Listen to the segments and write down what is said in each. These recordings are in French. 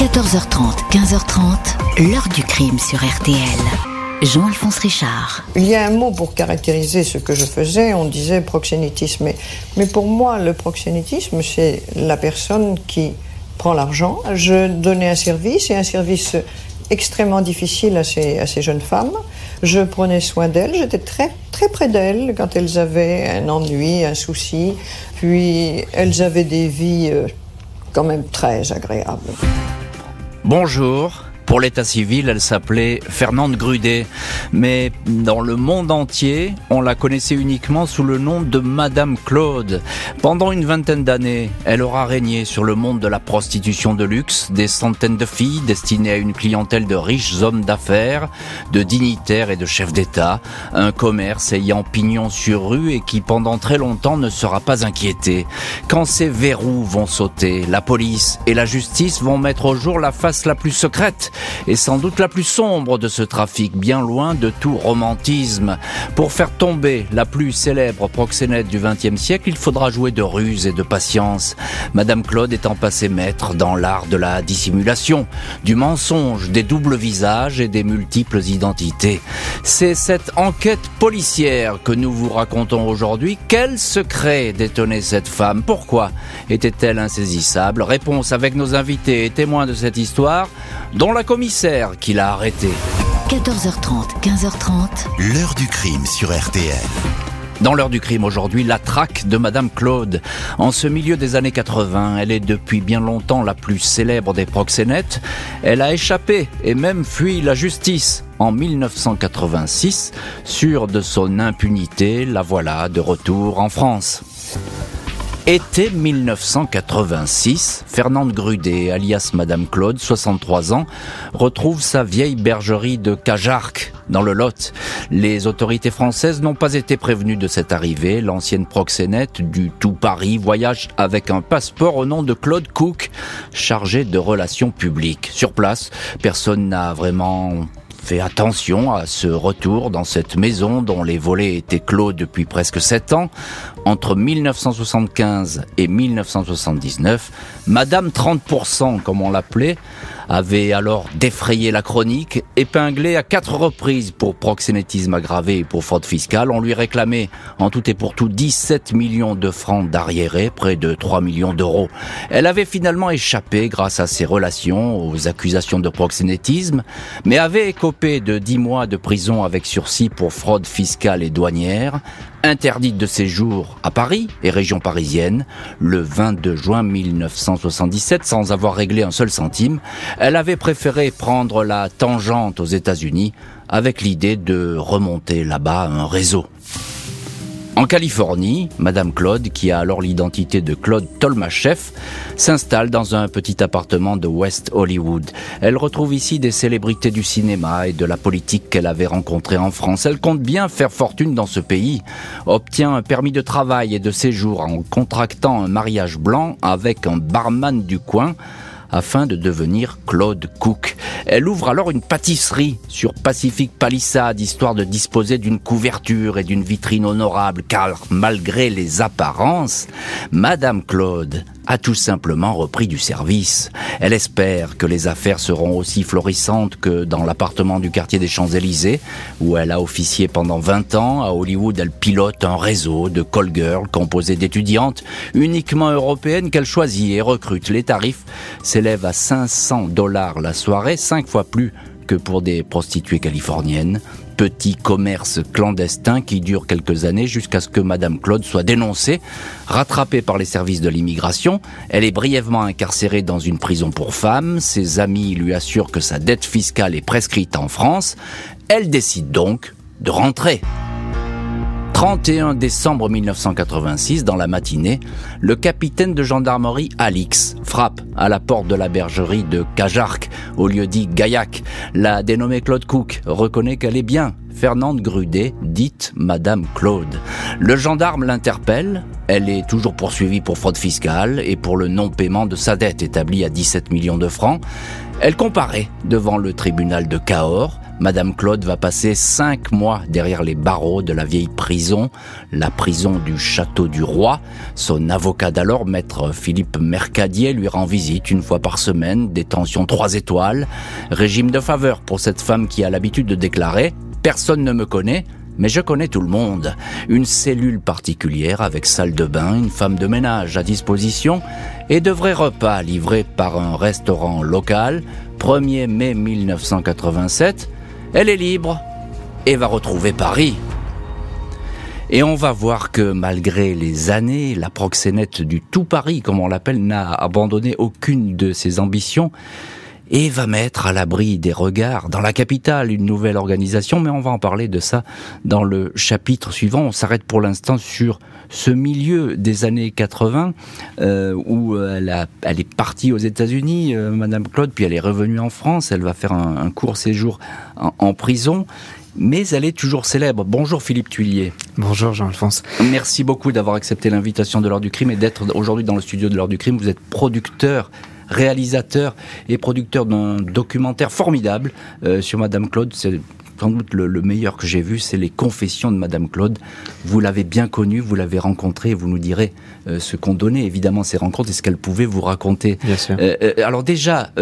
14h30, 15h30, l'heure du crime sur RTL. Jean-Alphonse Richard. Il y a un mot pour caractériser ce que je faisais, on disait proxénétisme. Mais, pour moi, le proxénétisme, c'est la personne qui prend l'argent. Je donnais un service, et un service extrêmement difficile à ces, à ces jeunes femmes. Je prenais soin d'elles, j'étais très, très près d'elles quand elles avaient un ennui, un souci. Puis elles avaient des vies euh, quand même très agréables. Bonjour. Pour l'état civil, elle s'appelait Fernande Grudet, mais dans le monde entier, on la connaissait uniquement sous le nom de Madame Claude. Pendant une vingtaine d'années, elle aura régné sur le monde de la prostitution de luxe, des centaines de filles destinées à une clientèle de riches hommes d'affaires, de dignitaires et de chefs d'État, un commerce ayant pignon sur rue et qui pendant très longtemps ne sera pas inquiété. Quand ces verrous vont sauter, la police et la justice vont mettre au jour la face la plus secrète est sans doute la plus sombre de ce trafic, bien loin de tout romantisme. Pour faire tomber la plus célèbre proxénète du XXe siècle, il faudra jouer de ruse et de patience. Madame Claude étant passée maître dans l'art de la dissimulation, du mensonge, des doubles visages et des multiples identités. C'est cette enquête policière que nous vous racontons aujourd'hui. Quel secret détenait cette femme? Pourquoi était-elle insaisissable? Réponse avec nos invités et témoins de cette histoire, dont la commissaire qui l'a arrêté. 14h30, 15h30. L'heure du crime sur RTL. Dans l'heure du crime aujourd'hui, la traque de Madame Claude. En ce milieu des années 80, elle est depuis bien longtemps la plus célèbre des proxénètes. Elle a échappé et même fui la justice. En 1986, sûre de son impunité, la voilà de retour en France. Été 1986, Fernande Grudet, alias Madame Claude, 63 ans, retrouve sa vieille bergerie de Cajarc, dans le Lot. Les autorités françaises n'ont pas été prévenues de cette arrivée. L'ancienne proxénète du tout Paris voyage avec un passeport au nom de Claude Cook, chargé de relations publiques. Sur place, personne n'a vraiment fait attention à ce retour dans cette maison dont les volets étaient clos depuis presque sept ans. Entre 1975 et 1979, Madame 30%, comme on l'appelait, avait alors défrayé la chronique, épinglé à quatre reprises pour proxénétisme aggravé et pour fraude fiscale. On lui réclamait en tout et pour tout 17 millions de francs d'arriérés, près de 3 millions d'euros. Elle avait finalement échappé grâce à ses relations aux accusations de proxénétisme, mais avait écopé de 10 mois de prison avec sursis pour fraude fiscale et douanière, interdite de séjour à Paris et région parisienne le 22 juin 1977 sans avoir réglé un seul centime. Elle avait préféré prendre la tangente aux États-Unis avec l'idée de remonter là-bas un réseau. En Californie, Madame Claude, qui a alors l'identité de Claude Tolmachev, s'installe dans un petit appartement de West Hollywood. Elle retrouve ici des célébrités du cinéma et de la politique qu'elle avait rencontrées en France. Elle compte bien faire fortune dans ce pays, obtient un permis de travail et de séjour en contractant un mariage blanc avec un barman du coin, afin de devenir Claude Cook. Elle ouvre alors une pâtisserie sur Pacific Palisade, histoire de disposer d'une couverture et d'une vitrine honorable, car malgré les apparences, Madame Claude a tout simplement repris du service. Elle espère que les affaires seront aussi florissantes que dans l'appartement du quartier des Champs-Élysées, où elle a officié pendant 20 ans. À Hollywood, elle pilote un réseau de call girls composé d'étudiantes uniquement européennes qu'elle choisit et recrute. Les tarifs s'élèvent à 500 dollars la soirée, cinq fois plus que pour des prostituées californiennes petit commerce clandestin qui dure quelques années jusqu'à ce que Madame Claude soit dénoncée, rattrapée par les services de l'immigration. Elle est brièvement incarcérée dans une prison pour femmes. Ses amis lui assurent que sa dette fiscale est prescrite en France. Elle décide donc de rentrer. 31 décembre 1986, dans la matinée, le capitaine de gendarmerie Alix frappe à la porte de la bergerie de Cajarc, au lieu dit Gaillac. La dénommée Claude Cook reconnaît qu'elle est bien Fernande Grudet, dite Madame Claude. Le gendarme l'interpelle. Elle est toujours poursuivie pour fraude fiscale et pour le non-paiement de sa dette établie à 17 millions de francs. Elle comparaît devant le tribunal de Cahors Madame Claude va passer cinq mois derrière les barreaux de la vieille prison, la prison du Château du Roi. Son avocat d'alors, maître Philippe Mercadier, lui rend visite une fois par semaine, détention trois étoiles, régime de faveur pour cette femme qui a l'habitude de déclarer « Personne ne me connaît, mais je connais tout le monde. Une cellule particulière avec salle de bain, une femme de ménage à disposition et de vrais repas livrés par un restaurant local. 1er mai 1987, elle est libre et va retrouver Paris. Et on va voir que malgré les années, la proxénète du tout Paris, comme on l'appelle, n'a abandonné aucune de ses ambitions et va mettre à l'abri des regards dans la capitale une nouvelle organisation, mais on va en parler de ça dans le chapitre suivant. On s'arrête pour l'instant sur ce milieu des années 80 euh, où elle, a, elle, est partie aux États-Unis, euh, Madame Claude, puis elle est revenue en France. Elle va faire un, un court séjour en, en prison mais elle est toujours célèbre. Bonjour Philippe Tuillier. Bonjour Jean-Alphonse. Merci beaucoup d'avoir accepté l'invitation de l'heure du crime et d'être aujourd'hui dans le studio de l'heure du crime. Vous êtes producteur réalisateur et producteur d'un documentaire formidable euh, sur Madame Claude. C'est sans doute le, le meilleur que j'ai vu, c'est les confessions de Madame Claude. Vous l'avez bien connue, vous l'avez rencontrée, vous nous direz euh, ce qu'on donnait évidemment ces rencontres et ce qu'elle pouvait vous raconter. Bien sûr. Euh, alors déjà,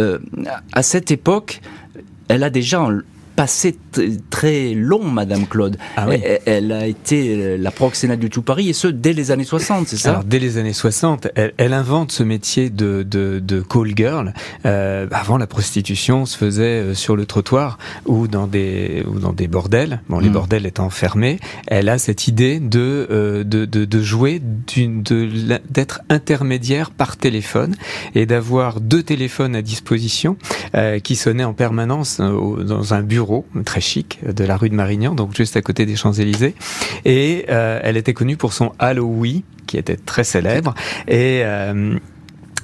à cette époque, elle a déjà passé très long, Madame Claude. Ah oui. elle, elle, a été euh, la proxénète du tout Paris, et ce, dès les années 60, c'est ça? Alors, dès les années 60, elle, elle, invente ce métier de, de, de call girl. Euh, avant, la prostitution se faisait euh, sur le trottoir ou dans des, ou dans des bordels. Bon, les mmh. bordels étant fermés, elle a cette idée de, euh, de, de, de, jouer, d'être intermédiaire par téléphone et d'avoir deux téléphones à disposition euh, qui sonnaient en permanence euh, dans un bureau très chic de la rue de Marignan, donc juste à côté des Champs-Élysées. Et euh, elle était connue pour son Halloween, qui était très célèbre. Et euh,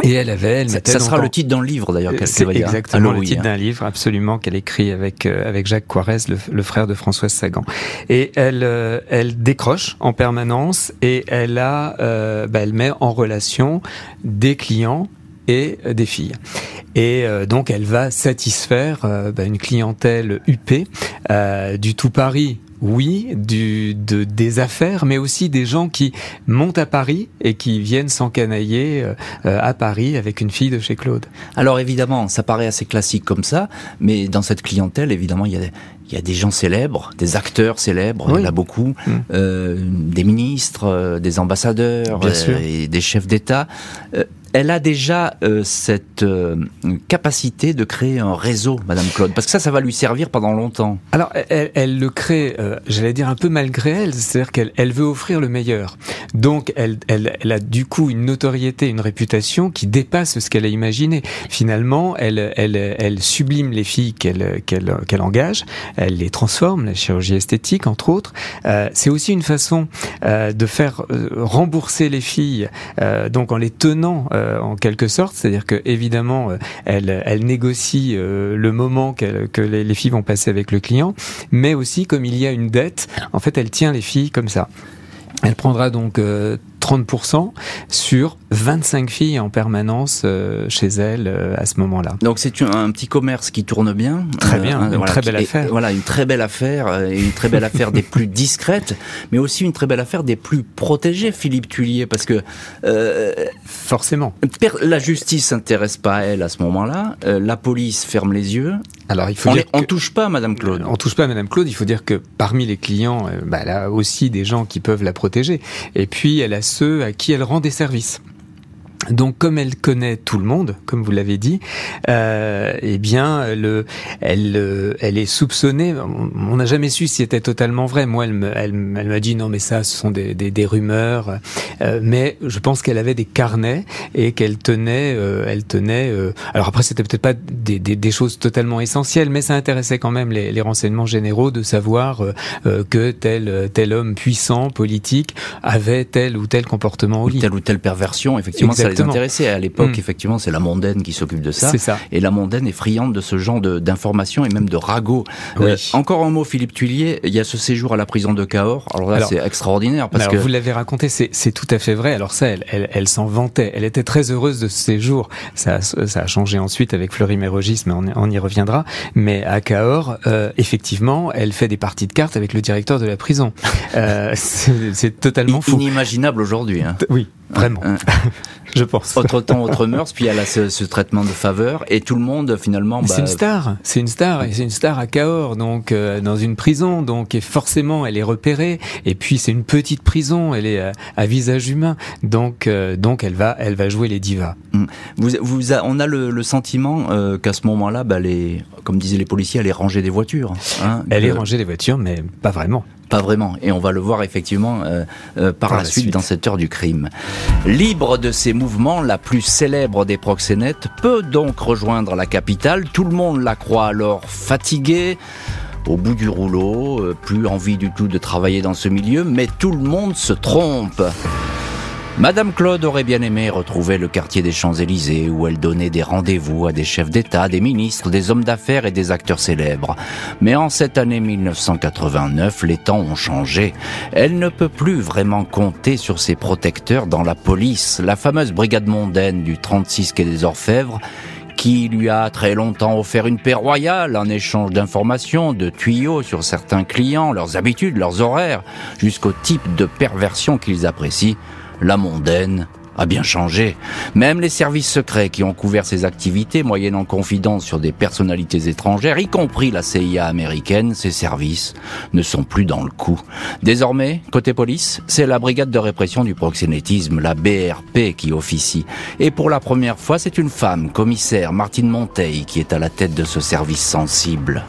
et elle avait, elle ça, ça sera le titre d'un livre d'ailleurs qu'elle C'est exactement le titre d'un livre, absolument, qu'elle écrit avec euh, avec Jacques Coirez, le, le, frère de Françoise Sagan. Et elle euh, elle décroche en permanence et elle a, euh, bah, elle met en relation des clients et des filles. Et euh, donc elle va satisfaire euh, bah, une clientèle huppée euh, du tout Paris oui, du, de, des affaires, mais aussi des gens qui montent à Paris et qui viennent s'encanailler euh, à Paris avec une fille de chez Claude. Alors évidemment, ça paraît assez classique comme ça, mais dans cette clientèle, évidemment, il y a, il y a des gens célèbres, des acteurs célèbres, oui. il y en a beaucoup, mmh. euh, des ministres, euh, des ambassadeurs et des chefs d'État elle a déjà euh, cette euh, capacité de créer un réseau, Madame Claude, parce que ça, ça va lui servir pendant longtemps. Alors, elle, elle le crée, euh, j'allais dire un peu malgré elle, c'est-à-dire qu'elle elle veut offrir le meilleur. Donc, elle, elle, elle, a du coup une notoriété, une réputation qui dépasse ce qu'elle a imaginé. Finalement, elle, elle, elle sublime les filles qu'elle qu'elle qu'elle engage, elle les transforme, la chirurgie esthétique entre autres. Euh, c'est aussi une façon euh, de faire rembourser les filles, donc en les tenant euh, en quelque sorte, c'est-à-dire que évidemment, euh, elle, négocie euh, le moment que les filles vont passer avec le client, mais aussi comme il y a une dette, en fait, elle tient les filles comme ça. Elle prendra donc 30% sur 25 filles en permanence euh, chez elle euh, à ce moment-là. Donc c'est un, petit commerce qui tourne bien. Très bien, euh, une voilà, très belle affaire. Voilà, une très belle affaire, et une très belle affaire des plus discrètes, mais aussi une très belle affaire des plus protégées, Philippe Tullier, parce que euh, forcément, la justice s'intéresse pas à elle à ce moment-là, la police ferme les yeux. Alors il faut on, dire on touche pas à Madame Claude. On touche pas à Madame Claude. Il faut dire que parmi les clients, bah, elle a aussi des gens qui peuvent la protéger. Et puis elle a ceux à qui elle rend des services. Donc, comme elle connaît tout le monde, comme vous l'avez dit, euh, eh bien, le, elle, elle est soupçonnée. On n'a jamais su si c'était totalement vrai. Moi, elle m'a elle, elle dit non, mais ça, ce sont des, des, des rumeurs. Euh, mais je pense qu'elle avait des carnets et qu'elle tenait, euh, elle tenait. Euh, alors après, c'était peut-être pas des, des, choses totalement essentielles, mais ça intéressait quand même les, les renseignements généraux de savoir euh, euh, que tel tel homme puissant politique avait tel ou tel comportement au lit, telle ou telle perversion. Effectivement, ça les intéresser. À l'époque, hmm. effectivement, c'est la mondaine qui s'occupe de ça. C'est ça. Et la mondaine est friande de ce genre d'informations et même de ragots. Euh, encore un mot, Philippe Tuillier. Il y a ce séjour à la prison de Cahors. Alors là, c'est extraordinaire parce que vous l'avez raconté, c'est tout à fait vrai. Alors ça, elle, elle, elle s'en vantait. Elle était très heureuse de ce séjour. Ça, ça a changé ensuite avec Fleury Mérogis, mais on, on, y reviendra. Mais à Cahors, euh, effectivement, elle fait des parties de cartes avec le directeur de la prison. Euh, c'est totalement fou. Inimaginable aujourd'hui. Hein. Oui, vraiment. Hein. je pense. Autre temps, autre mœurs, puis elle a ce, traitement de faveur, et tout le monde finalement. c'est une bah, star, c'est une star, et c'est une star à Cahors, donc euh, dans une prison, donc et forcément elle est repérée, et puis c'est une petite prison, elle est à, visage humain, donc euh, donc elle va elle va jouer les divas. Vous, vous on a le, sentiment euh, qu'à ce moment-là, bah, les, comme disaient les policiers, elle est rangée des voitures. Hein, elle est rangée des voitures, mais pas vraiment. Pas vraiment. Et on va le voir effectivement euh, euh, par, la, suite, dans cette heure du crime. Libre de ses mouvements, la plus célèbre des proxénètes peut donc rejoindre la capitale. Tout le monde la croit alors fatiguée au bout du rouleau, euh, plus envie du tout de travailler dans ce milieu, mais tout le monde se trompe. Madame Claude aurait bien aimé retrouver le quartier des Champs-Élysées où elle donnait des rendez-vous à des chefs d'État, des ministres, des hommes d'affaires et des acteurs célèbres. Mais en cette année 1989, les temps ont changé. Elle ne peut plus vraiment compter sur ses protecteurs dans la police. La fameuse brigade mondaine du 36 quai des Orfèvres qui lui a très longtemps offert une paix royale en échange d'informations, de tuyaux sur certains clients, leurs habitudes, leurs horaires, jusqu'au type de perversion qu'ils apprécient, la mondaine a bien changé. Même les services secrets qui ont couvert ses activités, moyennant confidence sur des personnalités étrangères, y compris la CIA américaine, ces services ne sont plus dans le coup. Désormais, côté police, c'est la brigade de répression du proxénétisme, la BRP, qui officie. Et pour la première fois, c'est une femme, commissaire Martine Monteil, qui est à la tête de ce service sensible.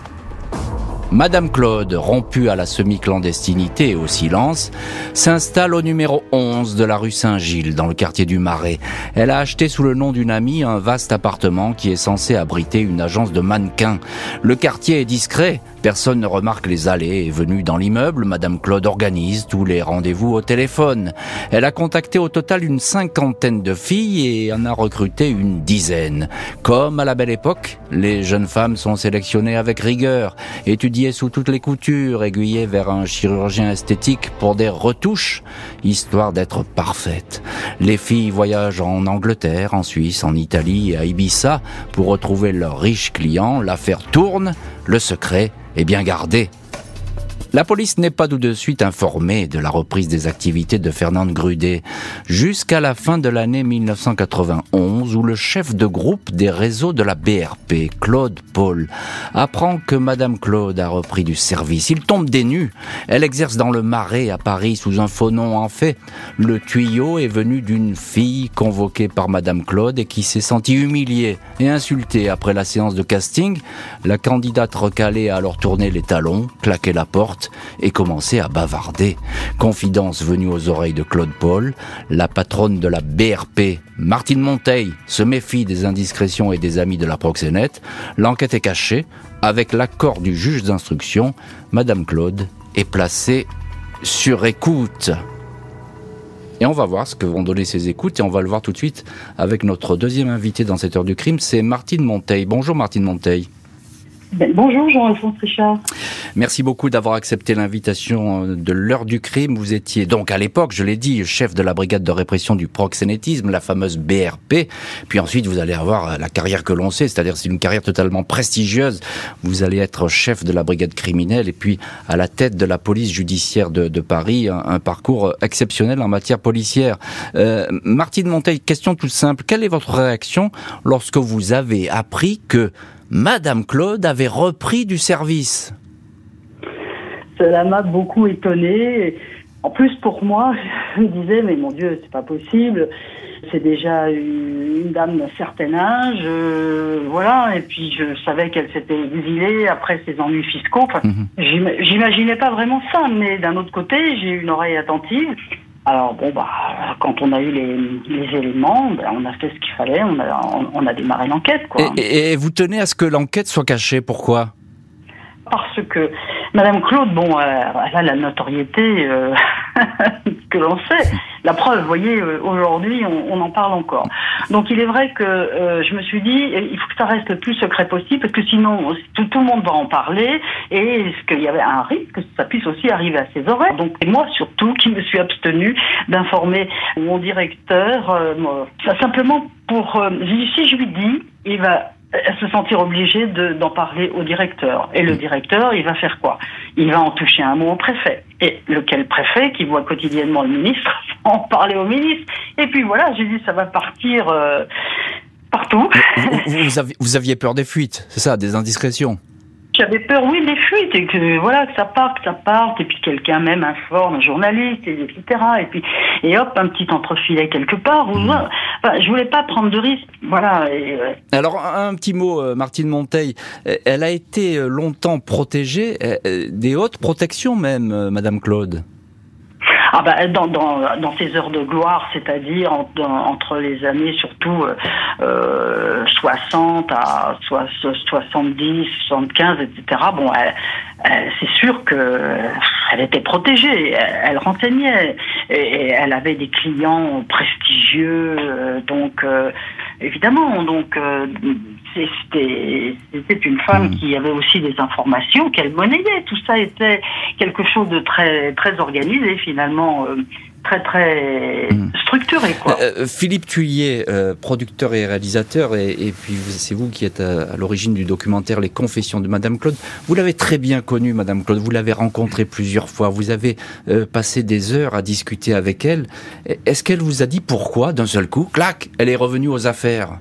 Madame Claude, rompue à la semi-clandestinité et au silence, s'installe au numéro 11 de la rue Saint-Gilles, dans le quartier du Marais. Elle a acheté sous le nom d'une amie un vaste appartement qui est censé abriter une agence de mannequins. Le quartier est discret, Personne ne remarque les allées et venues dans l'immeuble. Madame Claude organise tous les rendez-vous au téléphone. Elle a contacté au total une cinquantaine de filles et en a recruté une dizaine. Comme à la belle époque, les jeunes femmes sont sélectionnées avec rigueur, étudiées sous toutes les coutures, aiguillées vers un chirurgien esthétique pour des retouches, histoire d'être parfaites. Les filles voyagent en Angleterre, en Suisse, en Italie et à Ibiza pour retrouver leurs riches clients. L'affaire tourne, le secret est bien gardé. La police n'est pas tout de suite informée de la reprise des activités de Fernande Grudet jusqu'à la fin de l'année 1991 où le chef de groupe des réseaux de la BRP, Claude Paul, apprend que Madame Claude a repris du service. Il tombe des. Elle exerce dans le Marais à Paris sous un faux nom en fait. Le tuyau est venu d'une fille convoquée par Madame Claude et qui s'est sentie humiliée et insultée après la séance de casting. La candidate recalée a alors tourné les talons, claqué la porte et commençait à bavarder. Confidence venue aux oreilles de Claude Paul, la patronne de la BRP, Martine Monteil, se méfie des indiscrétions et des amis de la proxénète. L'enquête est cachée. Avec l'accord du juge d'instruction, Madame Claude est placée sur écoute. Et on va voir ce que vont donner ces écoutes et on va le voir tout de suite avec notre deuxième invité dans cette heure du crime, c'est Martine Monteil. Bonjour Martine Monteil. Ben, bonjour Jean-Alphonse Richard. Merci beaucoup d'avoir accepté l'invitation euh, de l'heure du crime. Vous étiez donc à l'époque, je l'ai dit, chef de la brigade de répression du proxénétisme, la fameuse BRP. Puis ensuite, vous allez avoir euh, la carrière que l'on sait, c'est-à-dire c'est une carrière totalement prestigieuse. Vous allez être chef de la brigade criminelle et puis à la tête de la police judiciaire de, Paris, un, parcours exceptionnel en matière policière. Euh, Martine Monteil, question toute simple. Quelle est votre réaction lorsque vous avez appris que Madame Claude avait repris du service. Cela m'a beaucoup étonnée. En plus, pour moi, je me disais, mais mon Dieu, c'est pas possible. C'est déjà une dame d'un certain âge, euh, voilà. Et puis je savais qu'elle s'était exilée après ses ennuis fiscaux. Mhm. J'imaginais pas vraiment ça, mais d'un autre côté, j'ai une oreille attentive. Alors bon bah quand on a eu les, éléments, ben, on a fait ce qu'il fallait, on a, on, a démarré l'enquête quoi. Et, vous tenez à ce que l'enquête soit cachée, pourquoi? Parce que Madame Claude, bon, euh, elle a la notoriété euh, que l'on sait. La preuve, vous voyez, euh, aujourd'hui, on, en parle encore. Donc il est vrai que euh, je me suis dit, il faut que ça reste le plus secret possible, parce que sinon, tout, le monde va en parler, et est-ce qu'il y avait un risque que ça puisse aussi arriver à ses oreilles? Donc moi, surtout, qui me suis abstenu d'informer mon directeur, euh, simplement pour, si je lui dis, il va se sentir obligé d'en parler au directeur. Et le directeur, il va faire quoi? Il va en toucher un mot au préfet. Et lequel préfet, qui voit quotidiennement le ministre, en parler au ministre. Et puis voilà, j'ai dit, ça va partir euh, partout. vous aviez peur des fuites, c'est ça, des indiscrétions? J'avais peur, oui, des fuites, et que voilà, que ça parte, que ça parte, et puis quelqu'un même informe, un journaliste, etc. Et puis, et hop, un petit entrefilet quelque part. Ou, mmh. enfin, je voulais pas prendre de risques. Voilà. Alors, un petit mot, euh, Martine Monteil. Elle a été euh, longtemps protégée, euh, des hautes protections même, Madame Claude. Ah bah, dans, ces heures de gloire, c'est-à-dire entre les années surtout euh, 60 à 70, 75, etc. Bon, c'est sûr que elle était protégée, elle, renseignait, et, elle avait des clients prestigieux, euh, donc euh, évidemment, donc euh, c'était une femme qui avait aussi des informations qu'elle monnayait. Tout ça était quelque chose de très très organisé finalement très très hmm. structuré. Quoi. Euh, euh, Philippe Thuillier, euh, producteur et réalisateur, et, puis c'est vous qui êtes à, l'origine du documentaire Les Confessions de Madame Claude. Vous l'avez très bien connue, Madame Claude. Vous l'avez rencontrée plusieurs fois. Vous avez passé des heures à discuter avec elle. Est-ce qu'elle vous a dit pourquoi, d'un seul coup, clac, elle est revenue aux affaires?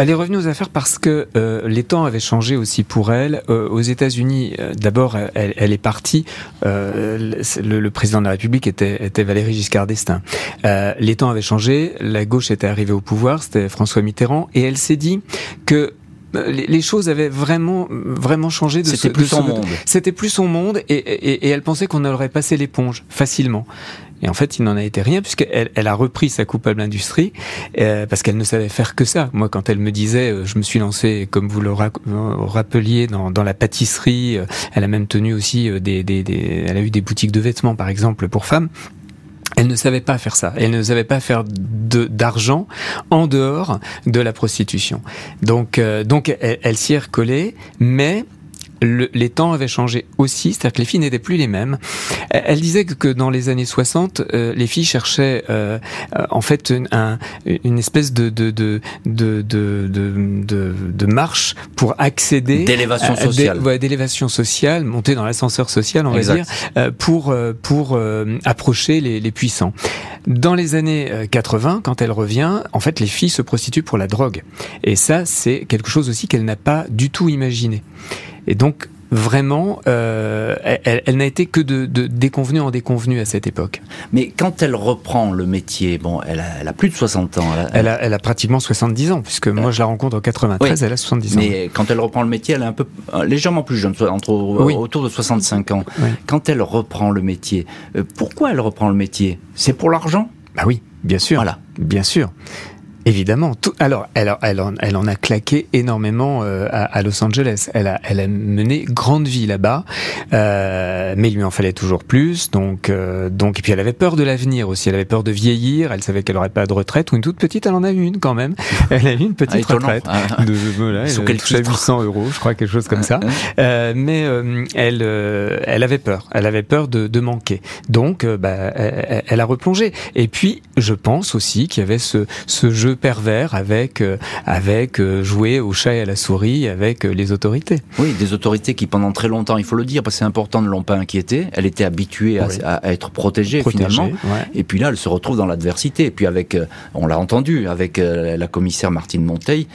Elle est revenue aux affaires parce que euh, les temps avaient changé aussi pour elle. Euh, aux États-Unis, euh, d'abord, elle, est partie. Le, président de la République était, était Valéry Giscard d'Estaing. les temps avaient changé. La gauche était arrivée au pouvoir. C'était François Mitterrand, et elle s'est dit que les, choses avaient vraiment vraiment changé de c'était plus son monde c'était plus son monde et, et, et elle pensait qu'on aurait passé l'éponge facilement et en fait, il n'en a été rien puisqu'elle elle a repris sa coupable industrie euh, parce qu'elle ne savait faire que ça. Moi, quand elle me disait, euh, je me suis lancée, comme vous le rappeliez, dans, dans la pâtisserie. Euh, elle a même tenu aussi des, des, des, elle a eu des boutiques de vêtements, par exemple, pour femmes. Elle ne savait pas faire ça. Elle ne savait pas faire d'argent en dehors de la prostitution. Donc, donc elle, elle s'y est recollée, mais les temps avaient changé aussi, c'est-à-dire que les filles n'étaient plus les mêmes. Elle disait que dans les années 60, euh, les filles cherchaient euh, euh, en fait une, une espèce de de, de, de, de, de marche pour accéder... D'élévation sociale. D'élévation sociale, monter dans l'ascenseur social, on va dire, pour, pour approcher les, les puissants. Dans les années 80, quand elle revient, en fait, les filles se prostituent pour la drogue. Et ça, c'est quelque chose aussi qu'elle n'a pas du tout imaginé. Et donc, vraiment, euh, elle, n'a été que de, de déconvenue en déconvenue à cette époque. Mais quand elle reprend le métier, bon, elle a, elle a plus de 60 ans. Elle a, elle a, pratiquement 70 ans, puisque moi je la rencontre en 93, elle a 70 ans. Mais quand elle reprend le métier, elle est un peu euh, légèrement plus jeune, entre autour de 65 ans. Quand elle reprend le métier, euh, pourquoi elle reprend le métier? C'est pour l'argent? Bah oui, bien sûr. Voilà. Bien sûr. Évidemment. Tout, alors, elle, elle, en, elle en a claqué énormément euh, à, Los Angeles. Elle a, elle a mené grande vie là-bas, euh, mais il lui en fallait toujours plus. Donc, euh, donc, et puis elle avait peur de l'avenir aussi. Elle avait peur de vieillir. Elle savait qu'elle aurait pas de retraite ou une toute petite. Elle en a eu une quand même. Elle a eu une petite ah, retraite ah. de voilà, elle touchait 800 euros, je crois, quelque chose comme ça. Euh, mais euh, elle, elle avait peur. Elle avait peur de, de manquer. Donc, bah, elle, elle, a replongé. Et puis, je pense aussi qu'il y avait ce, ce jeu pervers avec euh, avec euh, jouer au chat et à la souris avec euh, les autorités. Oui, des autorités qui pendant très longtemps, il faut le dire, parce que c'est important, ne l'ont pas inquiété. Elle était habituée à, être protégée, finalement. Et puis là, elle se retrouve dans l'adversité. Et puis avec, on l'a entendu, avec la commissaire Martine Monteil,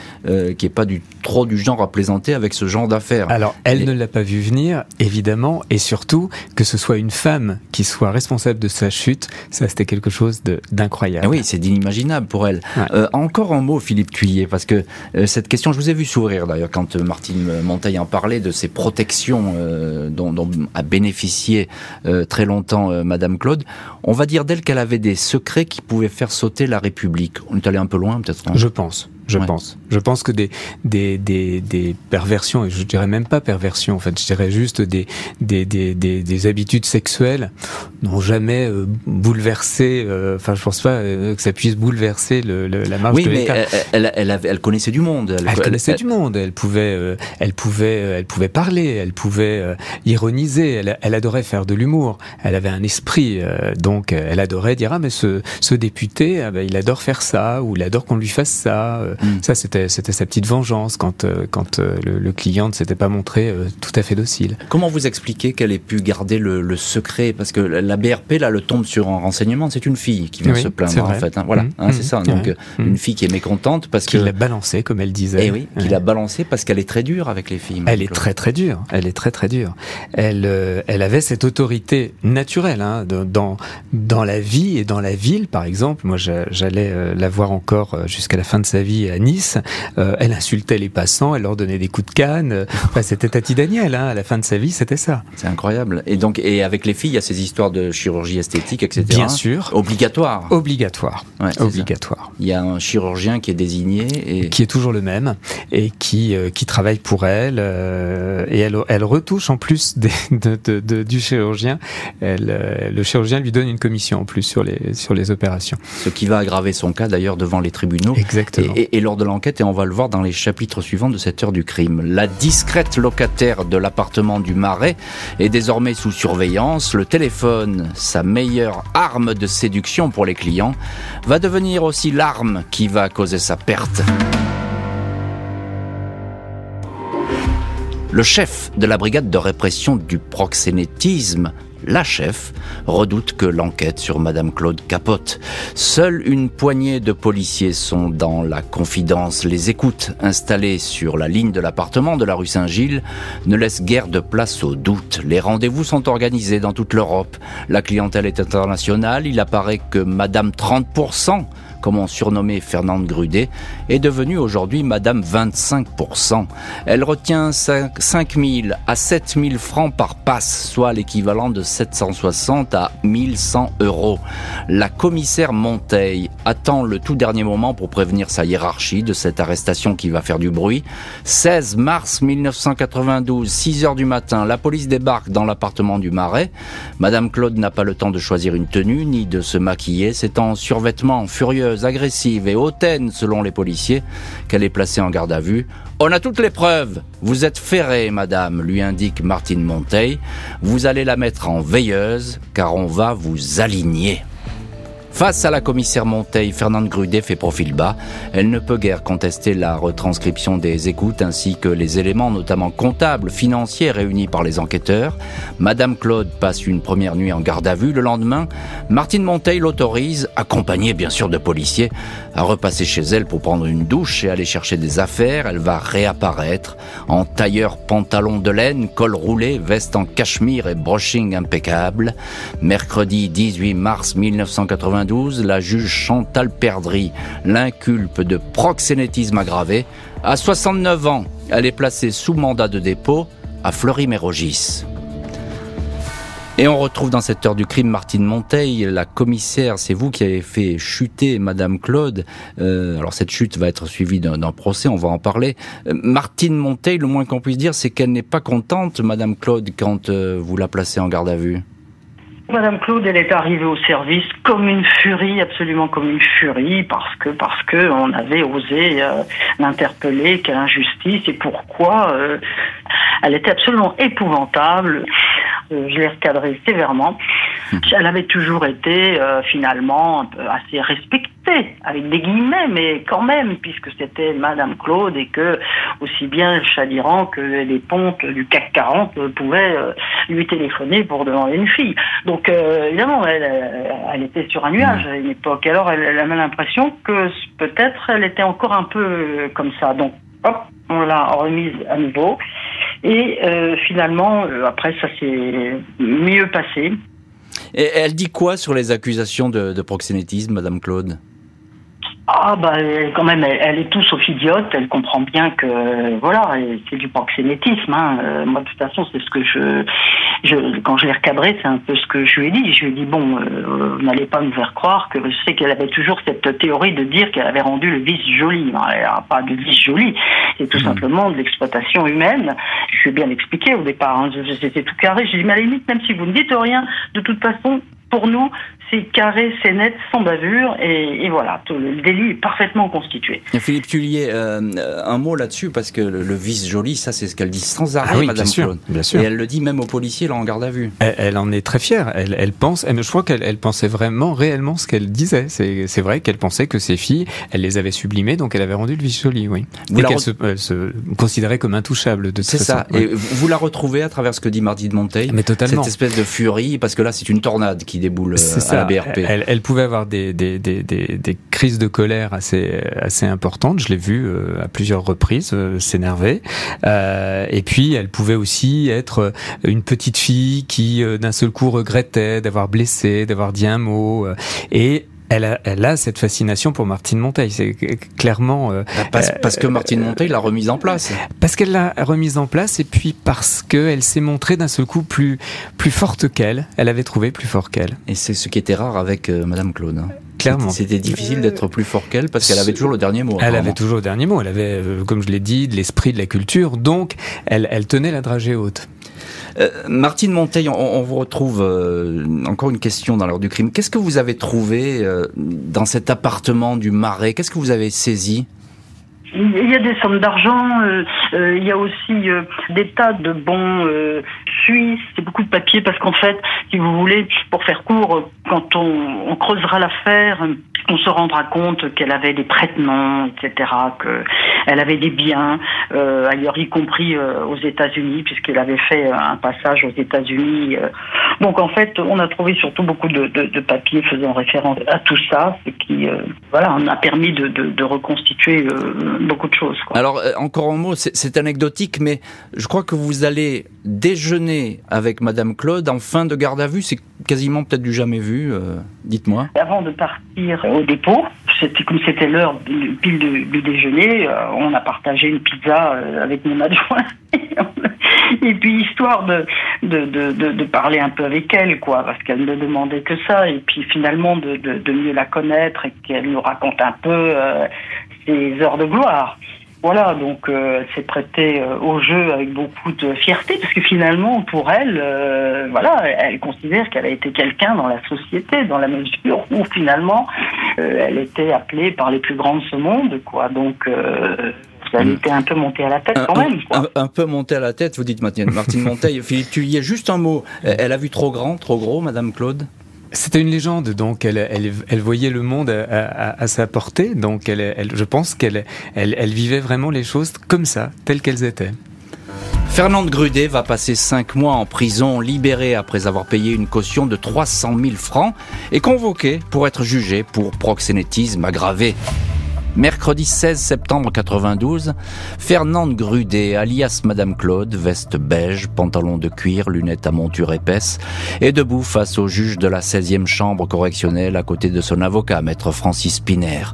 qui est pas du trop du genre à plaisanter avec ce genre d'affaires. Alors, elle ne l'a pas vu venir, évidemment, et surtout que ce soit une femme qui soit responsable de sa chute, ça c'était quelque chose d'incroyable. Oui, c'est inimaginable pour elle. Euh, encore un mot, Philippe Thuillier, parce que euh, cette question, je vous ai vu sourire d'ailleurs quand euh, Martine Monteil en parlait de ces protections dont, dont, a bénéficié très longtemps Madame Claude. On va dire d'elle qu'elle avait des secrets qui pouvaient faire sauter la République. On est allé un peu loin, peut-être. Je pense. Je pense. Je pense que des, des, des, des, perversions, et je dirais même pas perversions, en fait, je dirais juste des, des, des, des, des habitudes sexuelles n'ont jamais euh, bouleversé, euh, enfin, je pense pas euh, que ça puisse bouleverser le, la marche oui, de. Elle, elle, elle, elle, connaissait du monde. Elle, connaissait du monde. Elle pouvait, elle pouvait, elle pouvait parler, elle pouvait ironiser. Elle, elle adorait faire de l'humour. Elle avait un esprit, donc elle adorait dire ah mais ce, ce député, ah, ben, il adore faire ça ou il adore qu'on lui fasse ça. Mm. Ça, c'était c'était sa petite vengeance quand euh, quand euh, le, client ne s'était pas montré euh, tout à fait docile. Comment vous expliquez qu'elle ait pu garder le, secret? Parce que la BRP là, le tombe sur un renseignement. C'est une fille qui vient se plaindre en fait. Hein. Voilà, mm. hein, c'est ça. Donc une mm. fille qui est mécontente parce que qu'il l'a balancé comme elle disait. Et eh oui, qu'il a balancé parce qu'elle est très dure avec les filles. Elle est très très dure. Elle est très très dure. Elle elle avait cette autorité naturelle hein, dans dans la vie et dans la ville par exemple. Moi, j'allais la voir encore jusqu'à la fin de sa vie à Nice. Euh, elle insultait les passants, elle leur donnait des coups de canne. Enfin, c'était Tati Daniel. Hein, à la fin de sa vie, c'était ça. C'est incroyable. Et donc, et avec les filles, il y a ces histoires de chirurgie esthétique, etc. Bien sûr. Obligatoire. Obligatoire. Obligatoire. Il y a un chirurgien qui est désigné et qui est toujours le même et qui euh, qui travaille pour elle euh, et elle elle retouche en plus des, de, de, de, du chirurgien. Elle, le chirurgien lui donne une commission en plus sur les sur les opérations. Ce qui va aggraver son cas d'ailleurs devant les tribunaux. Exactement. Et, et lors de l'enquête, et on va le voir dans les chapitres suivants de cette heure du crime. La discrète locataire de l'appartement du Marais est désormais sous surveillance. Le téléphone, sa meilleure arme de séduction pour les clients, va devenir aussi l'arme qui va causer sa perte. Le chef de la brigade de répression du proxénétisme la chef, redoute que l'enquête sur Madame Claude capote. Seule une poignée de policiers sont dans la confidence. Les écoutes installées sur la ligne de l'appartement de la rue Saint-Gilles ne laissent guère de place au doute. Les rendez-vous sont organisés dans toute l'Europe. La clientèle est internationale. Il apparaît que Madame 30% comme on surnommait Fernande Grudet, est devenue aujourd'hui Madame 25%. Elle retient 5 000 à 7 000 francs par passe, soit l'équivalent de 760 à 1100 euros. La commissaire Monteil attend le tout dernier moment pour prévenir sa hiérarchie de cette arrestation qui va faire du bruit. 16 mars 1992, 6 heures du matin, la police débarque dans l'appartement du Marais. Madame Claude n'a pas le temps de choisir une tenue ni de se maquiller. C'est en survêtement furieux agressive et hautaine selon les policiers qu'elle est placée en garde à vue. On a toutes les preuves. Vous êtes ferrée, madame, lui indique Martine Monteil. Vous allez la mettre en veilleuse car on va vous aligner. Face à la commissaire Monteil, Fernande Grudet fait profil bas. Elle ne peut guère contester la retranscription des écoutes ainsi que les éléments notamment comptables, financiers réunis par les enquêteurs. Madame Claude passe une première nuit en garde à vue. Le lendemain, Martine Monteil l'autorise, accompagnée bien sûr de policiers, à repasser chez elle pour prendre une douche et aller chercher des affaires. Elle va réapparaître en tailleur pantalon de laine, col roulé, veste en cachemire et brushing impeccable. Mercredi 18 mars 1990, la juge Chantal Perdry l'inculpe de proxénétisme aggravé. À 69 ans, elle est placée sous mandat de dépôt à Fleury-Mérogis. Et on retrouve dans cette heure du crime Martine Monteil, la commissaire, c'est vous qui avez fait chuter Madame Claude. Euh, alors cette chute va être suivie d'un procès, on va en parler. Euh, Martine Monteil, le moins qu'on puisse dire, c'est qu'elle n'est pas contente, Madame Claude, quand euh, vous la placez en garde à vue. Madame Claude, elle est arrivée au service comme une furie, absolument comme une furie, parce que parce que on avait osé euh, l'interpeller, quelle injustice et pourquoi. Euh, elle était absolument épouvantable. Euh, je l'ai recadrée sévèrement. Hum. Elle avait toujours été finalement assez respectée avec des guillemets, mais quand même, puisque c'était Madame Claude et que aussi bien Chadiran que les pontes du CAC 40 pouvaient euh, lui téléphoner pour demander une fille. Donc euh, évidemment, elle, elle, était sur un nuage à une époque. Alors elle, elle avait l'impression que peut-être elle était encore un peu comme ça. Donc hop, on l'a remise à nouveau. Et euh, finalement, après, ça s'est mieux passé. Et elle dit quoi sur les accusations de proxénétisme, Madame Claude? Ah bah quand même, elle, est tout sauf idiote. Elle comprend bien que voilà, c'est du proxénétisme. Hein. Euh, moi de toute façon, c'est ce que je, je quand je l'ai recadré, c'est un peu ce que je lui ai dit. Je lui ai dit bon, euh, vous n'allez pas me faire croire que je sais qu'elle avait toujours cette théorie de dire qu'elle avait rendu le vice joli. Non, elle n'a pas de vice joli. C'est tout mmh. simplement de l'exploitation humaine. Je lui ai bien expliqué au départ. Hein. C'était tout carré. J'ai dit mais à la limite, même si vous ne dites rien, de toute façon, pour nous, c'est carré, c'est net, sans bavure, et, voilà, le délit est parfaitement constitué. Philippe Tullier, euh, un mot là-dessus, parce que le, vice joli, ça c'est ce qu'elle dit sans arrêt, ah Madame Claude. Bien sûr. Et elle le dit même aux policiers, là, en garde à vue. Elle, en est très fière. Elle, elle pense, elle, je crois qu'elle elle pensait vraiment, réellement ce qu'elle disait. C'est vrai qu'elle pensait que ses filles, elle les avait sublimées, donc elle avait rendu le vice joli, oui. et qu'elle se, considérait comme intouchable de C'est ça. Et vous la retrouvez à travers ce que dit Mardi de Monteil. Mais totalement. Cette espèce de furie, parce que là c'est une tornade qui déboule à la BRP. Elle, elle pouvait avoir des, des, des, des, crises de colère assez, assez importantes. Je l'ai vu euh, à plusieurs reprises euh, s'énerver. Euh, et puis, elle pouvait aussi être une petite fille qui, d'un seul coup, regrettait d'avoir blessé, d'avoir dit un mot. et elle a, elle a, cette fascination pour Martine Monteil. C'est clairement bah, parce, que Martine Monteil l'a remise en place. Parce qu'elle l'a remise en place et puis parce qu'elle s'est montrée d'un seul coup plus plus forte qu'elle. Elle avait trouvé plus fort qu'elle. Et c'est ce qui était rare avec Madame Claude. Hein. Clairement. C'était difficile d'être plus fort qu'elle parce qu'elle avait toujours le dernier mot. Elle avait toujours le dernier mot. Elle avait, comme je l'ai dit, de l'esprit, de la culture. Donc, elle, elle tenait la dragée haute. Euh, Martine Monteil, on, vous retrouve euh, encore une question dans l'heure du crime. Qu'est-ce que vous avez trouvé euh, dans cet appartement du Marais? Qu'est-ce que vous avez saisi? Il y a des sommes d'argent, il y a aussi des tas de bons suisses, c'est beaucoup de papiers parce qu'en fait, si vous voulez, pour faire court, quand on, creusera l'affaire, on se rendra compte qu'elle avait des prêtements, etc., qu'elle avait des biens euh, ailleurs, y compris euh, aux États-Unis, puisqu'elle avait fait un passage aux États-Unis. Euh. Donc en fait, on a trouvé surtout beaucoup de, papiers faisant référence à tout ça, ce qui, voilà, on a permis de, reconstituer beaucoup de choses. Alors encore un mot, c'est anecdotique, mais je crois que vous allez déjeuner avec Madame Claude en fin de garde à vue. C'est quasiment peut-être du jamais vu. Dites-moi. Avant de partir au dépôt. C'était comme c'était l'heure pile du, déjeuner, euh, on a partagé une pizza euh, avec mon adjoint. et puis histoire de de, de, de, parler un peu avec elle, quoi, parce qu'elle ne demandait que ça. Et puis finalement de, de, mieux la connaître et qu'elle nous raconte un peu euh, ses heures de gloire. Voilà, donc euh, elle s'est prêtée euh, au jeu avec beaucoup de fierté, parce que finalement, pour elle, euh, voilà, elle considère qu'elle a été quelqu'un dans la société, dans la mesure où finalement, elle était appelée par les plus grands de ce monde, quoi. Donc, elle mm. était un peu montée à la tête quand même. Un, peu montée à la tête, vous dites Martine, Martine Monteil. Philippe tu y es juste un mot. Elle a vu trop grand, trop gros, Madame Claude? C'était une légende, donc elle, voyait le monde à, sa portée, donc je pense qu'elle elle, vivait vraiment les choses comme ça, telles qu'elles étaient. Fernande Grudet va passer cinq mois en prison, libérée après avoir payé une caution de 300 000 francs et convoquée pour être jugée pour proxénétisme aggravé. Mercredi 16 septembre 92, Fernande Grudet, alias Madame Claude, veste beige, pantalon de cuir, lunettes à monture épaisse, est debout face au juge de la 16e chambre correctionnelle à côté de son avocat, maître Francis Piner.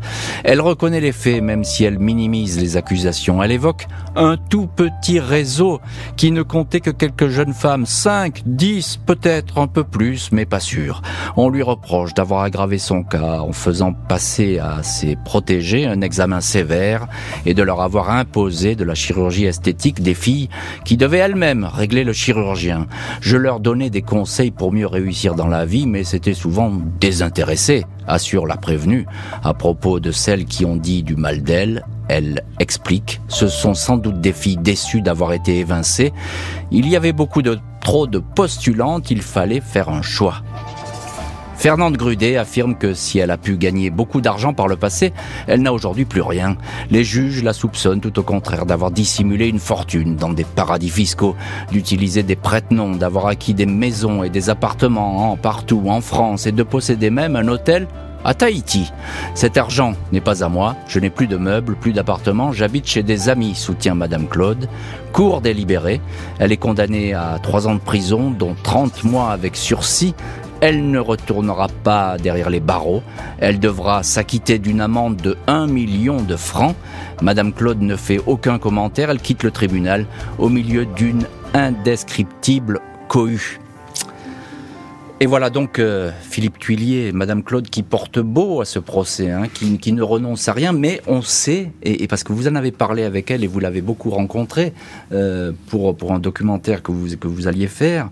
Elle reconnaît les faits, même si elle minimise les accusations. Elle évoque un tout petit réseau qui ne comptait que quelques jeunes femmes, 5, 10, peut-être un peu plus, mais pas sûr. On lui reproche d'avoir aggravé son cas en faisant passer à ses protégés un examen sévère et de leur avoir imposé de la chirurgie esthétique des filles qui devaient elles-mêmes régler le chirurgien. Je leur donnais des conseils pour mieux réussir dans la vie, mais c'était souvent désintéressé, assure la prévenue. À propos de celles qui ont dit du mal d'elle, elle explique, ce sont sans doute des filles déçues d'avoir été évincées. Il y avait beaucoup de trop de postulantes, il fallait faire un choix. Fernande Grudet affirme que si elle a pu gagner beaucoup d'argent par le passé, elle n'a aujourd'hui plus rien. Les juges la soupçonnent tout au contraire d'avoir dissimulé une fortune dans des paradis fiscaux, d'utiliser des prête-noms, d'avoir acquis des maisons et des appartements en partout en France et de posséder même un hôtel à Tahiti. Cet argent n'est pas à moi, je n'ai plus de meubles, plus d'appartements, j'habite chez des amis, soutient Madame Claude. Cour délibérée, elle est condamnée à trois ans de prison, dont 30 mois avec sursis, Elle ne retournera pas derrière les barreaux. Elle devra s'acquitter d'une amende de 1 million de francs. Madame Claude ne fait aucun commentaire. Elle quitte le tribunal au milieu d'une indescriptible cohue. Et voilà donc euh, Philippe Tuillier, Madame Claude qui porte beau à ce procès, hein, qui, ne renonce à rien, mais on sait, et, parce que vous en avez parlé avec elle et vous l'avez beaucoup rencontrée euh, pour, un documentaire que vous alliez faire,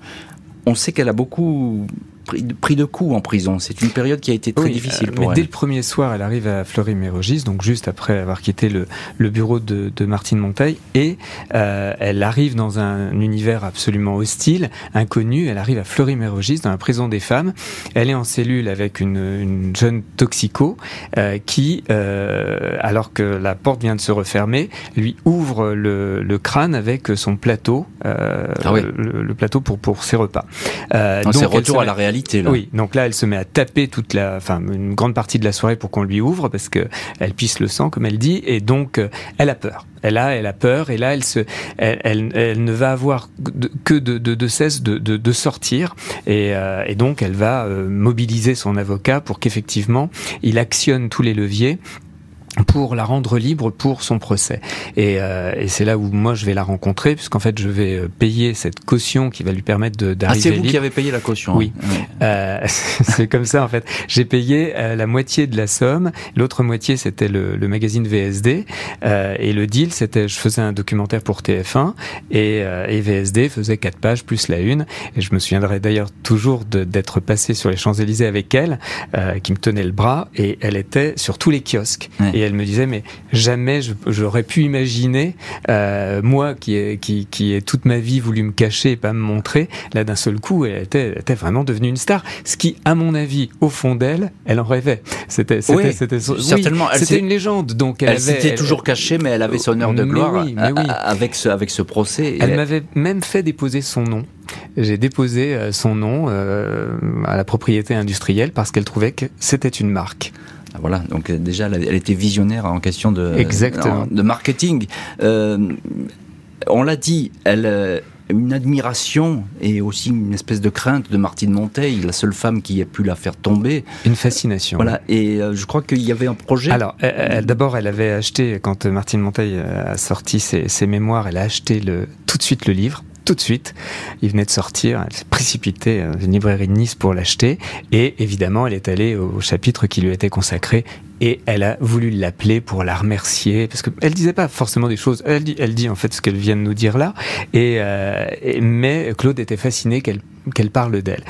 on sait qu'elle a beaucoup pris, de coups en prison. C'est une période qui a été très difficile euh, pour mais elle. Dès le premier soir, elle arrive à Fleury-Mérogis, donc juste après avoir quitté le, le bureau de, de, Martine Monteil, et euh, elle arrive dans un univers absolument hostile, inconnu. Elle arrive à Fleury-Mérogis, dans la prison des femmes. Elle est en cellule avec une, une jeune toxico euh, qui, euh, alors que la porte vient de se refermer, lui ouvre le, le crâne avec son plateau, ah oui. le, le, plateau pour pour ses repas. Donc, c'est retour à la réalité oui, donc là, elle se met à taper toute la, enfin, une grande partie de la soirée pour qu'on lui ouvre parce que elle pisse le sang, comme elle dit, et donc euh, elle a peur. Elle a, elle a peur, et là, elle se, elle, elle, ne va avoir que de, de, de cesse de, de, de sortir, et, euh, et, donc elle va euh, mobiliser son avocat pour qu'effectivement il actionne tous les leviers pour la rendre libre pour son procès. Et, euh, et c'est là où moi je vais la rencontrer, puisqu'en fait je vais euh, payer cette caution qui va lui permettre d'arriver Ah, c'est vous qui avez payé la caution Oui. Hein. Euh, c'est comme ça en fait. J'ai payé euh, la moitié de la somme, l'autre moitié c'était le, le, magazine VSD, euh, et le deal c'était je faisais un documentaire pour TF1, et, euh, et VSD faisait quatre pages plus la une, et je me souviendrai d'ailleurs toujours d'être passé sur les Champs-Élysées avec elle, qui me tenait le bras, et elle était sur tous les kiosques. Ouais. Et elle me disait, mais jamais j'aurais pu imaginer, euh, moi qui ai, qui, qui ai toute ma vie voulu me cacher et pas me montrer, là d'un seul coup, elle était, elle était vraiment devenue une star. Ce qui, à mon avis, au fond d'elle, elle en rêvait. C'était, oui, certainement. Oui, c'était une légende. Donc elle, elle s'était toujours cachée, mais elle avait son heure de gloire oui. avec ce, avec ce procès. Elle, elle... m'avait même fait déposer son nom j'ai déposé son nom euh, à la propriété industrielle parce qu'elle trouvait que c'était une marque. Voilà, donc déjà, elle était visionnaire en question de, Exactement. de marketing. Euh, on l'a dit, elle euh, une admiration et aussi une espèce de crainte de Martine Monteil, la seule femme qui a pu la faire tomber. Une fascination. Voilà, et euh, je crois qu'il y avait un projet. Alors, d'abord, elle avait acheté, quand Martine Monteil a sorti ses, ses mémoires, elle a acheté le, tout de suite le livre tout de suite. Il venait de sortir, elle s'est précipitée dans une librairie de Nice pour l'acheter. Et évidemment, elle est allée au chapitre qui lui était consacré et elle a voulu l'appeler pour la remercier parce que elle disait pas forcément des choses. Elle dit, en fait ce qu'elle vient de nous dire là. Et, euh, mais Claude était fasciné qu'elle parle d'elle.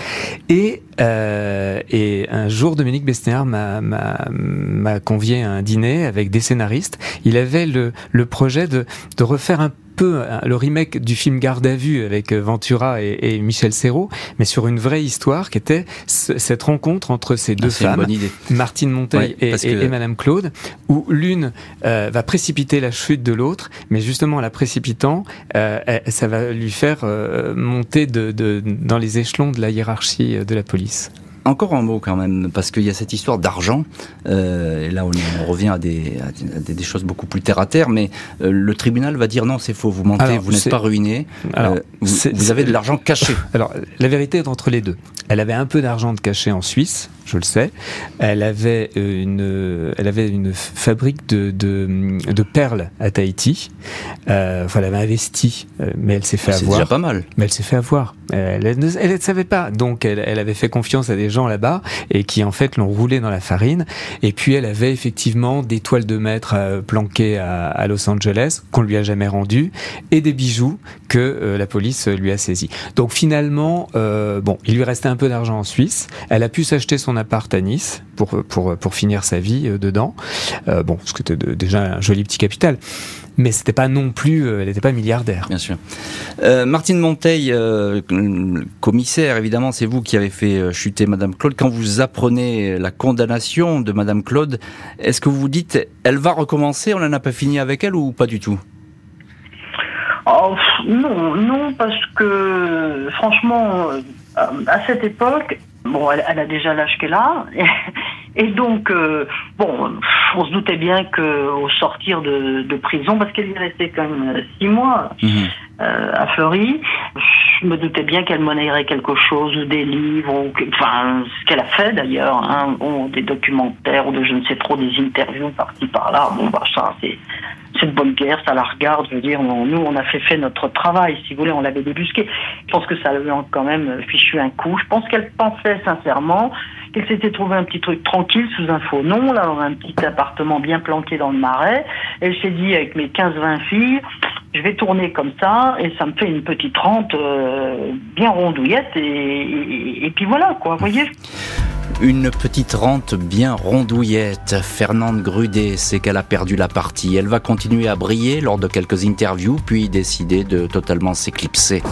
Et, euh, et un jour, Dominique Besnéard m'a convié à un dîner avec des scénaristes. Il avait le, le projet de, de refaire un peu le remake du film Garde à vue avec Ventura et, et Michel Serrault, mais sur une vraie histoire qui était cette rencontre entre ces deux ah, femmes, Martine Monteil ouais, et, que... et, et, Madame Claude, où l'une euh, va précipiter la chute de l'autre, mais justement en la précipitant, euh, ça va lui faire euh, monter de, de, dans les échelons de la hiérarchie de la police. Encore un mot quand même, parce qu'il y a cette histoire d'argent, euh, et là on, on revient à des, à des, des, choses beaucoup plus terre à terre, mais euh, le tribunal va dire non, c'est faux, vous mentez, alors, vous n'êtes pas ruiné, alors, euh, vous, vous, avez de l'argent caché. Alors la vérité est entre les deux. Elle avait un peu d'argent de caché en Suisse, je le sais. Elle avait une, elle avait une fabrique de, de, de perles à Tahiti. Euh, enfin, elle avait investi, mais elle s'est fait avoir. C'est déjà pas mal. Mais elle s'est fait avoir. Elle, elle, elle ne savait pas, donc elle, elle avait fait confiance à des gens là-bas et qui en fait l'ont roulé dans la farine. Et puis elle avait effectivement des toiles de maître euh, planquées à, à, Los Angeles qu'on lui a jamais rendues et des bijoux que euh, la police lui a saisis. Donc finalement, euh, bon, il lui restait un peu d'argent en Suisse. Elle a pu s'acheter son appart à Nice pour pour pour finir sa vie euh, dedans. bon, ce qui était déjà un joli petit capital mais c'était pas non plus, euh, elle n'était pas milliardaire. Bien sûr. Euh, Martine Monteil, euh, commissaire, évidemment, c'est vous qui avez fait euh, chuter Madame Claude. Quand vous apprenez la condamnation de Madame Claude, est-ce que vous vous dites, elle va recommencer, on n'en a pas fini avec elle ou pas du tout? Oh, Non, non, parce que franchement, à cette époque, bon, elle, elle a déjà l'âge qu'elle a. Et donc, euh, bon, on se doutait bien qu'au sortir de, de, prison, parce qu'elle y restait quand même six mois mmh. euh, à Fleury, je me doutais bien qu'elle monnaierait quelque chose, ou des livres, ou enfin ce qu'elle a fait d'ailleurs, hein, des documentaires ou de je ne sais trop des interviews par-ci par-là. Bon bah ça c'est c'est de bonne guerre, ça la regarde. Je veux dire, nous on a fait fait notre travail, si vous voulez, on l'avait débusqué. Je pense que ça lui a quand même fichu un coup. Je pense qu'elle pensait sincèrement qu'elle s'était trouvé un petit truc tranquille sous un faux nom, là, dans un petit appartement bien planqué dans le marais. Elle s'est dit, avec mes 15-20 filles, je vais tourner comme ça, et ça me fait une petite rente euh, bien rondouillette, et, et, puis voilà, quoi, vous voyez une petite rente bien rondouillette. Fernande Grudet sait qu'elle a perdu la partie. Elle va continuer à briller lors de quelques interviews, puis décider de totalement s'éclipser.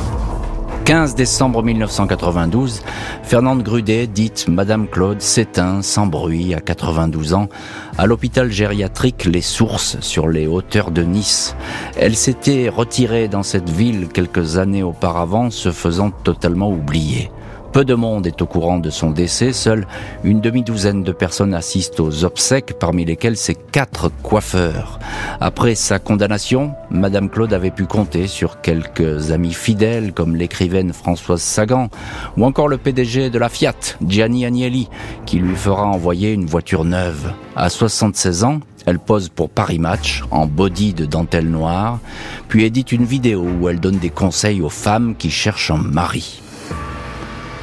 15 décembre 1992, Fernande Grudet, dite Madame Claude, s'éteint sans bruit à 92 ans à l'hôpital gériatrique Les Sources sur les hauteurs de Nice. Elle s'était retirée dans cette ville quelques années auparavant, se faisant totalement oublier. Peu de monde est au courant de son décès, seule une demi-douzaine de personnes assistent aux obsèques, parmi lesquelles ses quatre coiffeurs. Après sa condamnation, Madame Claude avait pu compter sur quelques amis fidèles comme l'écrivaine Françoise Sagan ou encore le PDG de la Fiat, Gianni Agnelli, qui lui fera envoyer une voiture neuve. À 76 ans, elle pose pour Paris Match en body de dentelle noire, puis édite une vidéo où elle donne des conseils aux femmes qui cherchent un mari.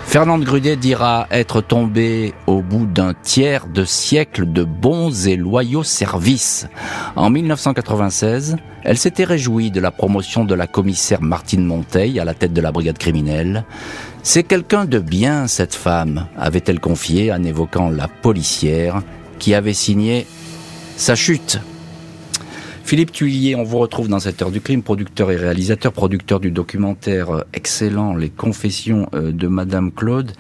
Fernande Grudet dira être tombée au bout d'un tiers de siècle de bons et loyaux services. En 1996, elle s'était réjouie de la promotion de la commissaire Martine Monteil à la tête de la brigade criminelle. C'est quelqu'un de bien, cette femme, avait-elle confié en évoquant la policière qui avait signé sa chute. Philippe Tuillier, on vous retrouve dans cette heure du crime, producteur et réalisateur, producteur du documentaire euh, excellent Les Confessions euh, de Madame Claude.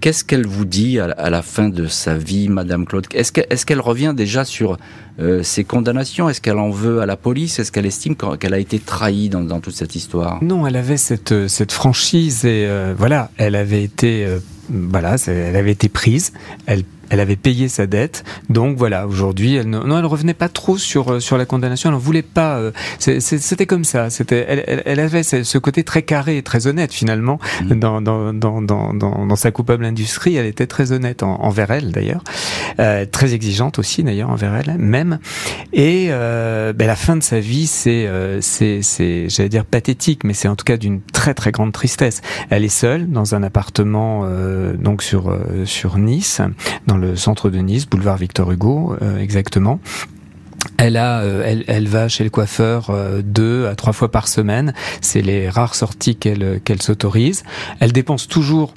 Qu'est-ce qu'elle vous dit à la fin de sa vie, Madame Claude? Est-ce qu'elle revient déjà sur euh, ses condamnations? Est-ce qu'elle en veut à la police? Est-ce qu'elle estime qu'elle a été trahie dans, toute cette histoire? Non, elle avait cette, franchise et voilà, elle avait été, voilà, elle avait été prise. Elle avait payé sa dette. Donc voilà, aujourd'hui, elle non, elle revenait pas trop sur euh, sur la condamnation. Elle ne voulait pas. Euh, c'était comme ça. C'était, elle, elle, avait ce côté très carré et très honnête finalement mmh. dans, dans, dans, dans, dans sa coupable industrie. Elle était très honnête envers elle d'ailleurs, euh, très exigeante aussi d'ailleurs envers elle même. Et euh, ben, la fin de sa vie, c'est c'est c'est j'allais dire pathétique, mais c'est en tout cas d'une très très grande tristesse. Elle est seule dans un appartement donc sur sur Nice dans le centre de Nice, boulevard Victor Hugo, euh, exactement. Elle a, euh, elle, elle, va chez le coiffeur euh, deux à trois fois par semaine. C'est les rares sorties qu'elle qu'elle s'autorise. Elle dépense toujours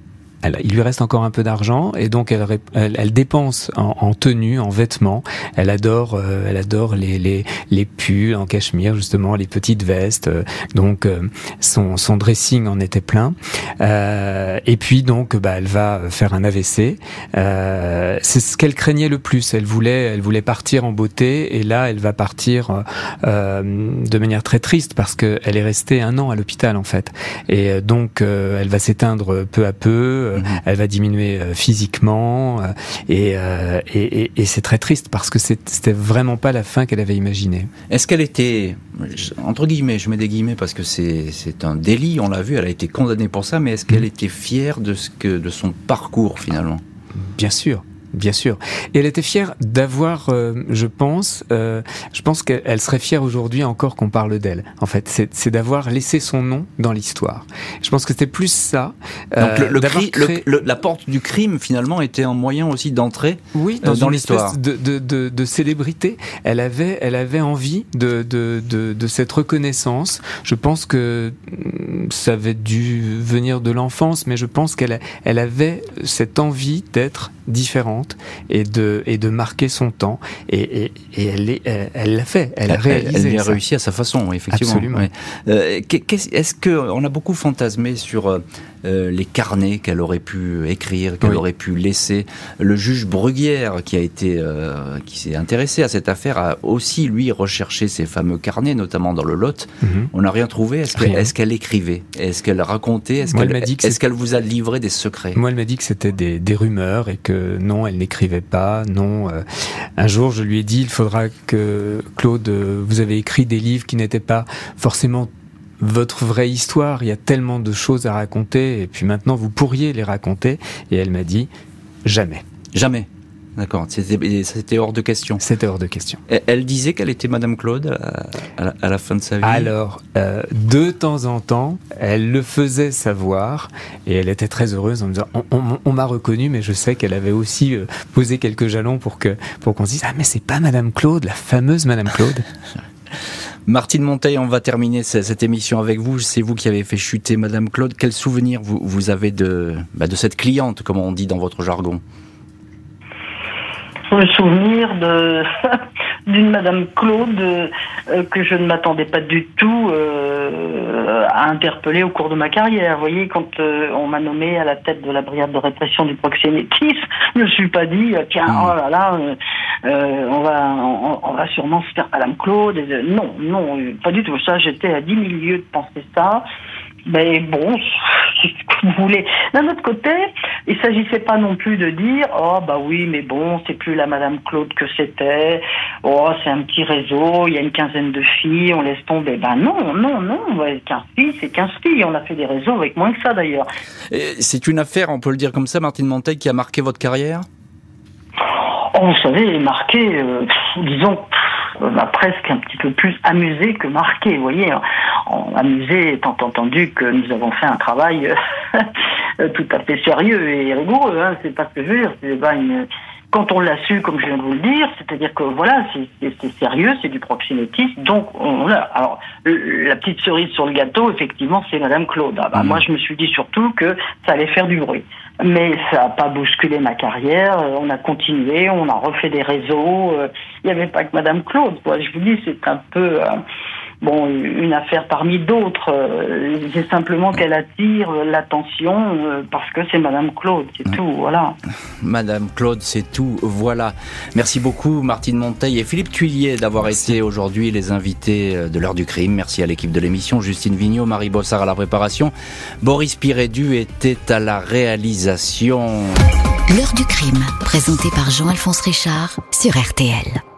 il lui reste encore un peu d'argent et donc elle, elle, dépense en, en, tenue, en vêtements. Elle adore, euh, elle adore les, les, les pulls en cachemire justement, les petites vestes. Euh, donc euh, son, son dressing en était plein. et puis donc bah, elle va faire un AVC. C'est ce qu'elle craignait le plus. Elle voulait, elle voulait partir en beauté et là elle va partir de manière très triste parce qu'elle est restée un an à l'hôpital en fait. Et donc elle va s'éteindre peu à peu euh, elle va diminuer euh, physiquement euh, et, et, et, c'est très triste parce que c'était vraiment pas la fin qu'elle avait imaginée. Est-ce qu'elle était, entre guillemets, je mets des guillemets parce que c'est un délit, on l'a vu, elle a été condamnée pour ça, mais est-ce qu'elle mhm. était fière de, ce que, de son parcours finalement? Bien sûr, Bien sûr. Et elle était fière d'avoir, euh, je pense, euh, je pense qu'elle serait fière aujourd'hui encore qu'on parle d'elle. En fait, c'est d'avoir laissé son nom dans l'histoire. Je pense que c'était plus ça. Euh, Donc le, la porte du crime finalement était un moyen aussi d'entrer oui, dans, dans l'histoire. De, de, de, de, célébrité. Elle avait, elle avait envie de, de, de, de cette reconnaissance. Je pense que mm, ça avait dû venir de l'enfance, mais je pense qu'elle elle avait cette envie d'être différente et de, et de marquer son temps. Et, et, et elle, elle l'a fait, elle a réalisé. Elle, a réussi à sa façon, effectivement. Absolument. Euh, Est-ce que on a beaucoup fantasmé sur euh, les carnets qu'elle aurait pu écrire, qu'elle aurait pu laisser. Le juge Bruguière, qui a été, euh, qui s'est intéressé à cette affaire, a aussi lui recherché ces fameux carnets, notamment dans le Lot. Mhm. On n'a rien trouvé. Est-ce qu'elle écrivait? Est-ce qu'elle racontait? Est-ce qu'elle est vous a livré des secrets? Moi, elle m'a dit que c'était des, des, rumeurs et que non, elle n'écrivait pas. Non. Euh, un jour, je lui ai dit, il faudra que Claude, vous avez écrit des livres qui n'étaient pas forcément votre vraie histoire, il y a tellement de choses à raconter, et puis maintenant vous pourriez les raconter. Et elle m'a dit, jamais. Jamais. D'accord, c'était hors de question. C'était hors de question. Elle disait qu'elle était Madame Claude à la, fin de sa vie Alors, euh, de temps en temps, elle le faisait savoir et elle était très heureuse en me disant On, m'a reconnu, mais je sais qu'elle avait aussi euh, posé quelques jalons pour que pour qu'on se dise Ah, mais c'est pas Madame Claude, la fameuse Madame Claude Martine Monteil, on va terminer cette émission avec vous. C'est vous qui avez fait chuter Madame Claude. Quel souvenir vous, avez de, bah, de cette cliente, comme on dit dans votre jargon? Le souvenir de d'une Madame Claude euh, que je ne m'attendais pas du tout euh, à interpeller au cours de ma carrière. Vous voyez, quand euh, on m'a nommé à la tête de la brigade de répression du proxénétisme, je ne me suis pas dit tiens oh là là on va on, va sûrement se faire Madame Claude. non non pas du tout. Ça j'étais à 10 000 lieues de penser ça. Mais bon, ce que vous voulez. D'un autre côté, il s'agissait pas non plus de dire oh bah oui mais bon c'est plus la Madame Claude que c'était. Oh c'est un petit réseau, il y a une quinzaine de filles, on laisse tomber. Ben non non non, 15 filles c'est 15 filles. On a fait des réseaux avec moins que ça d'ailleurs. C'est une affaire, on peut le dire comme ça, Martine Montaigne, qui a marqué votre carrière? Oh, vous savez, marqué, euh, disons, m'a presque un petit peu plus amusé que marqué. Vous voyez, amusé étant entendu que nous avons fait un travail euh, tout à fait sérieux et rigoureux. Hein, c'est pas ce que je veux dire. C'est pas une quand on l'a su, comme je viens de vous le dire, c'est-à-dire que voilà, c'est sérieux, c'est du proxénétisme. Donc, on a. Alors, la petite cerise sur le gâteau, effectivement, c'est Madame Claude. Ah bah, mmh. Moi, je me suis dit surtout que ça allait faire du bruit. Mais ça n'a pas bousculé ma carrière. Euh, on a continué, on a refait des réseaux. Euh, il n'y avait pas que Madame Claude. Quoi. Je vous dis, c'est un peu. Bon, une affaire parmi d'autres. Euh, c'est simplement qu'elle attire l'attention euh, parce que c'est Madame Claude, c'est tout, voilà. Madame Claude, c'est tout, voilà. Merci beaucoup Martine Monteil et Philippe Tuillier d'avoir été aujourd'hui les invités euh, de l'heure du crime. Merci à l'équipe de l'émission, Justine Vignot, Marie Bossard à la préparation, Boris Pirédu était à la réalisation. L'heure du crime, présenté par Jean-Alphonse Richard sur RTL.